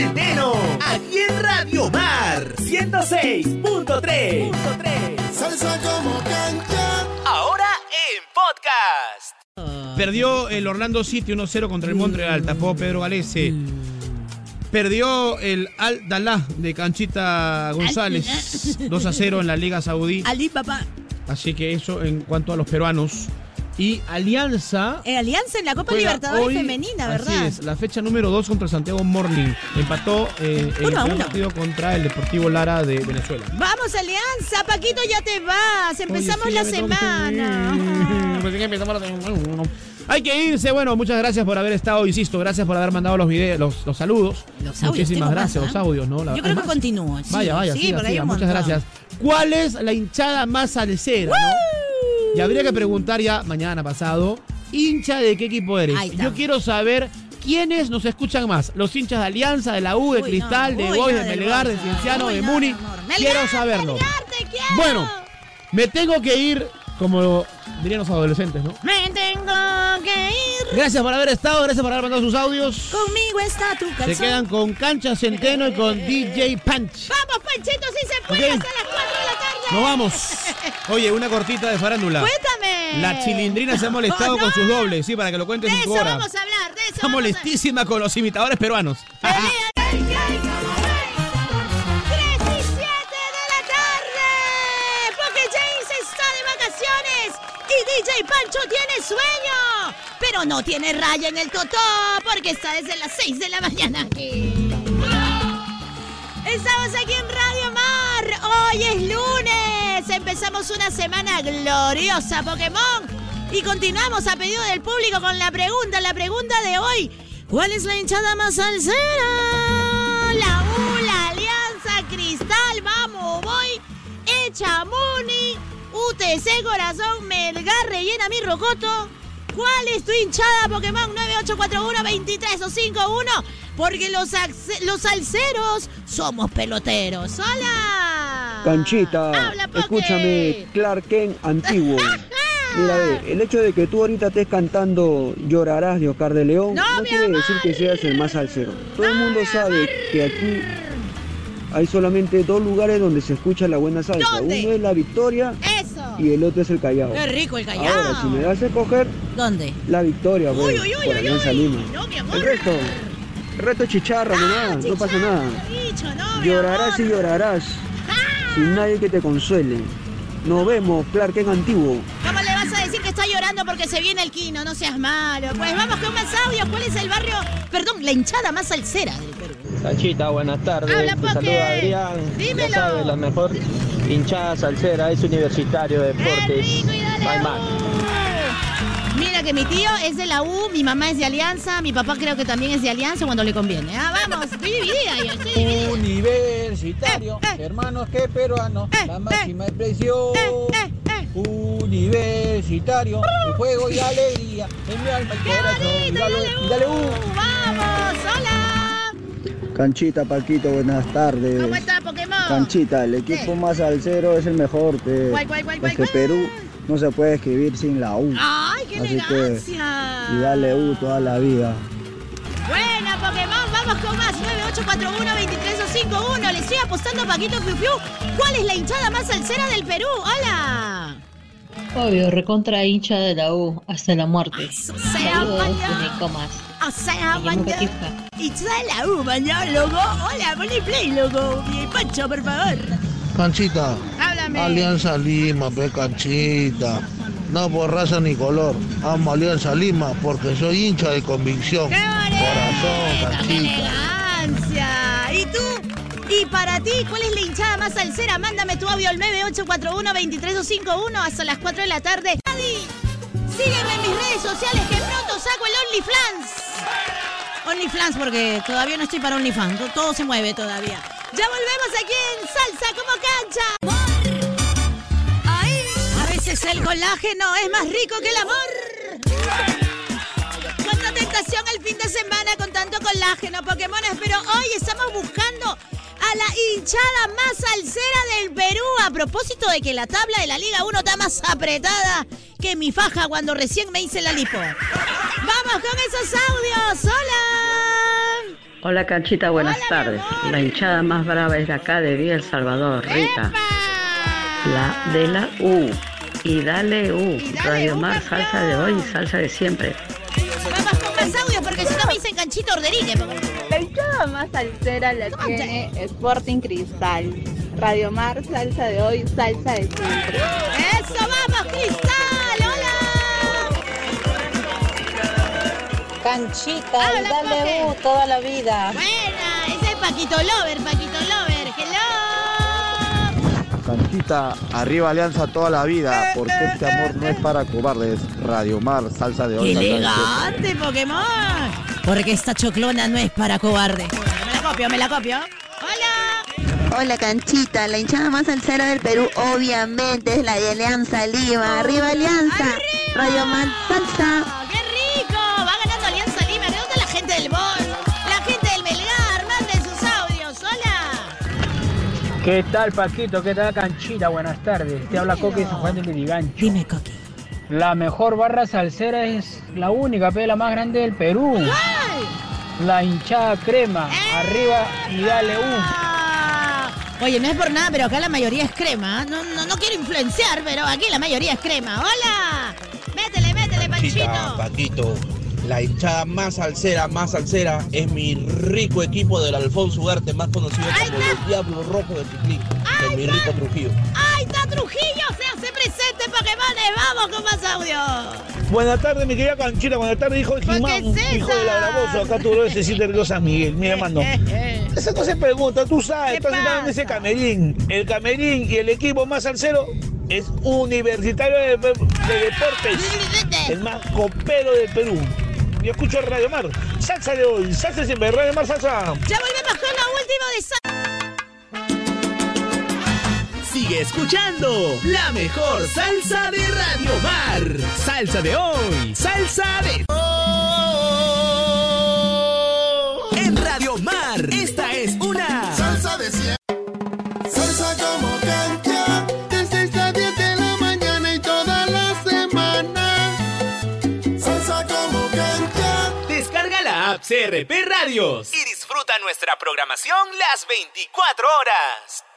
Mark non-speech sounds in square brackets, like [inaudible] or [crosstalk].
Aquí en Radio Mar 106.3. Salsa como cancha. Ahora en podcast. Perdió el Orlando City 1-0 contra el Montreal, tapó Pedro Galese. Perdió el Al Dalá de Canchita González 2 a 0 en la Liga Saudí. Ali, papá. Así que eso en cuanto a los peruanos. Y Alianza. Eh, Alianza en la Copa Libertadores hoy, Femenina, ¿verdad? Así es, la fecha número 2 contra Santiago Morning. Empató eh, el Uno uno. partido contra el Deportivo Lara de Venezuela. Vamos, Alianza. Paquito, ya te vas. Empezamos Oye, sí, la semana. Recién empezamos la semana. Hay que irse. Bueno, muchas gracias por haber estado, insisto, gracias por haber mandado los videos, los, los saludos. Los audios, Muchísimas gracias, más, los audios, ¿no? La- Yo ¿hay creo que continúo. sí. Vaya, vaya, sí, siga, siga, muchas montón. gracias. ¿Cuál es la hinchada más salsera, no? Y habría que preguntar ya mañana pasado, hincha de qué equipo eres. Ahí está. Yo quiero saber quiénes nos escuchan más. Los hinchas de Alianza, de la U, de Uy, Cristal, no, de uy, Boys, no, de del Melgar, de. Cienciano, Uy, de no, Muni. mi amor. Melgar, Quiero saberlo. Melgar, te quiero. Bueno, me tengo que ir, como dirían los adolescentes, ¿no? Me tengo que ir. Gracias por haber estado, gracias por haber mandado sus audios. Conmigo está tu calzón. Se quedan con Cancha Centeno y con DJ Punch. Vamos, Panchito, si se puede, Ok. hasta las 4 de la tarde. Nos vamos. Oye, una cortita de farándula. Cuéntame. La chilindrina se ha molestado Oh, no. con sus dobles, sí, para que lo cuentes De en eso tu hora. vamos a hablar, de eso Está a molestísima con los imitadores peruanos. 3 y 7 de la tarde. Porque James está de vacaciones y DJ Pancho tiene sueño. Pero no tiene raya en el totó porque está desde las 6 de la mañana aquí. Estamos aquí en Radio Mar. Hoy es lunes. Empezamos una semana gloriosa, Pokémon. Y continuamos a pedido del público con la pregunta. La pregunta de hoy. ¿Cuál es la hinchada más salsera? La U, Alianza, Cristal, vamos, voy. Echa Muni, UTC Corazón, Melgar, rellena mi rocoto. ¿Cuál es tu hinchada Pokémon 9841-2351? Porque los, los salseros somos peloteros. ¡Hola! Poké. escúchame, Clark Kent antiguo. [laughs] Mira, ve, el hecho de que tú ahorita estés cantando Llorarás de Oscar de León No, quiere decir que seas el más salsero. Todo el mundo sabe que aquí hay solamente dos lugares donde se escucha la buena salsa. ¿Dónde? Uno es la Victoria ¡Eso! y el otro es el Callao. ¡Qué rico el Callao! Ahora, si me das a escoger, ¿Dónde? la Victoria, Uy, pues, uy, uy, por Alianza. Lima. No, mi amor. El resto, el resto es chicharra Ah, nomás, no pasa nada. dicho, no, mi Llorarás y llorarás. Sin nadie que te consuele. Nos vemos, Clark Kent antiguo. ¿Cómo le vas a decir que está llorando porque se viene el quino? No seas malo. Pues vamos con más audios. ¿Cuál es el barrio? Perdón, la hinchada más salsera del Perú. Canchita, buenas tardes. Habla, Te saluda Adrián. Dímelo. Ya sabes, la mejor hinchada salsera es Universitario de ¡Qué Deportes. rico y dale! Mira que mi tío es de la U, mi mamá es de Alianza, mi papá creo que también es de Alianza cuando le conviene. Ah, vamos, [laughs] estoy dividida yo, estoy dividida. Universitario, Eh, eh. hermanos que peruanos, Eh, la máxima expresión. Eh, eh, eh. Universitario, un juego y alegría en mi alma y ¡Qué corazón. bonito! Dale, dale, y dale, U. uh. ¡Vamos! ¡Hola! Canchita, Paquito, buenas tardes. ¿Cómo está Pokémon? Canchita, el equipo más salsero es el mejor. Que, ¿Cuál, cuál, cuál, cuál, es que cuál? Perú no se puede escribir sin la U. ¡Ay, qué Así que, elegancia! Y dale U toda la vida. Buena Pokémon, vamos con más 9841-23251. Le estoy apostando a Paquito Piu Piu. ¿Cuál es la hinchada más salsera del Perú? ¡Hola! Obvio, recontra hincha de la U hasta la muerte. Eso sea Saludos, mañana. Más. O sea, mañana. Y trae la U, mañana, loco. Hola, ponle play, loco. Mi Pancho, por favor. Canchita, Háblame. Alianza Lima, pe canchita. No por raza ni color. Amo Alianza Lima porque soy hincha de convicción. ¡Qué bonito! Corazón, ¡Qué elegancia! ¿Y tú? Y para ti, ¿cuál es la hinchada más salsera? Mándame tu audio al 9841-23251 hasta las 4 de la tarde. Adi, sígueme en mis redes sociales que pronto saco el OnlyFans. OnlyFans porque todavía no estoy para OnlyFans. to- Todo se mueve todavía. Ya volvemos aquí en Salsa como cancha. El colágeno es más rico que el amor. Cuánta tentación el fin de semana con tanto colágeno, Pokémones, pero hoy estamos buscando a la hinchada más salsera del Perú. A propósito de que la tabla de la Liga 1 está más apretada que mi faja cuando recién me hice la lipo. Vamos con esos audios. Hola. Hola Canchita, buenas Hola, tardes. La hinchada más brava es de acá de Villa El Salvador, Rita. La de la U. Y dale U. Y dale Radio U, Mar, salsa de hoy y salsa de siempre. Vamos con más audios porque si no me dicen canchito orderique. La hinchada más salsera la ¿Cómo tiene Sporting Cristal. Radio Mar, salsa de hoy, salsa de siempre. ¡Eso, vamos, Cristal! ¡Hola! Canchita, Habla, y dale. U toda la vida. Buena, ese es Paquito Lover, Paquito Lover. Arriba Alianza toda la vida, porque este amor no es para cobardes. Radio Mar, salsa de hoy. ¡Qué salsa de elegante, Pokémon! Porque esta choclona no es para cobarde. Me la copio, me la copio. ¡Hola! Hola Canchita, la hinchada más salsera del Perú obviamente es la de Alianza Lima. ¡Arriba Alianza! Radio Mar Salsa. ¿Qué tal, Paquito? ¿Qué tal, Canchita? Buenas tardes. Te habla Coque de San Juan de Lurigancho. Dime, Coqui. La mejor barra salsera es la única, pero la más grande del Perú. ¡Ay! La hinchada crema. Arriba y dale U. Ah. Oye, no es por nada, pero acá la mayoría es crema. ¿eh? No, no, no quiero influenciar, pero aquí la mayoría es crema. ¡Hola! Métele, métele, Panchito. Paquito. La hinchada más salsera, más salsera es mi rico equipo del Alfonso Ugarte, más conocido como los Diablos Rojos de Chiclín, de mi rico Trujillo. ¡Ay, está Trujillo! ¡Se hace presente, Pokémones! ¡Vamos con más audio! Buenas tardes, mi querida Canchita. Buenas tardes, hijo de ¿Por Jimán. es Hijo de la. Acá tu bro se siente río San Miguel. Mi hermano. [laughs] Esa no se pregunta, tú sabes. ¿Qué Estás sentado en ese camerín. El camerín y el equipo más salsero es Universitario de, de Deportes. El más copero del Perú. Yo escucho Radio Mar. Salsa de hoy. Salsa siempre. Radio Mar, salsa. Ya volvemos con lo último de Sa- Sigue escuchando la mejor salsa de Radio Mar. Salsa de hoy, salsa de... En Radio Mar, esta es CRP Radios y disfruta nuestra programación las 24 horas.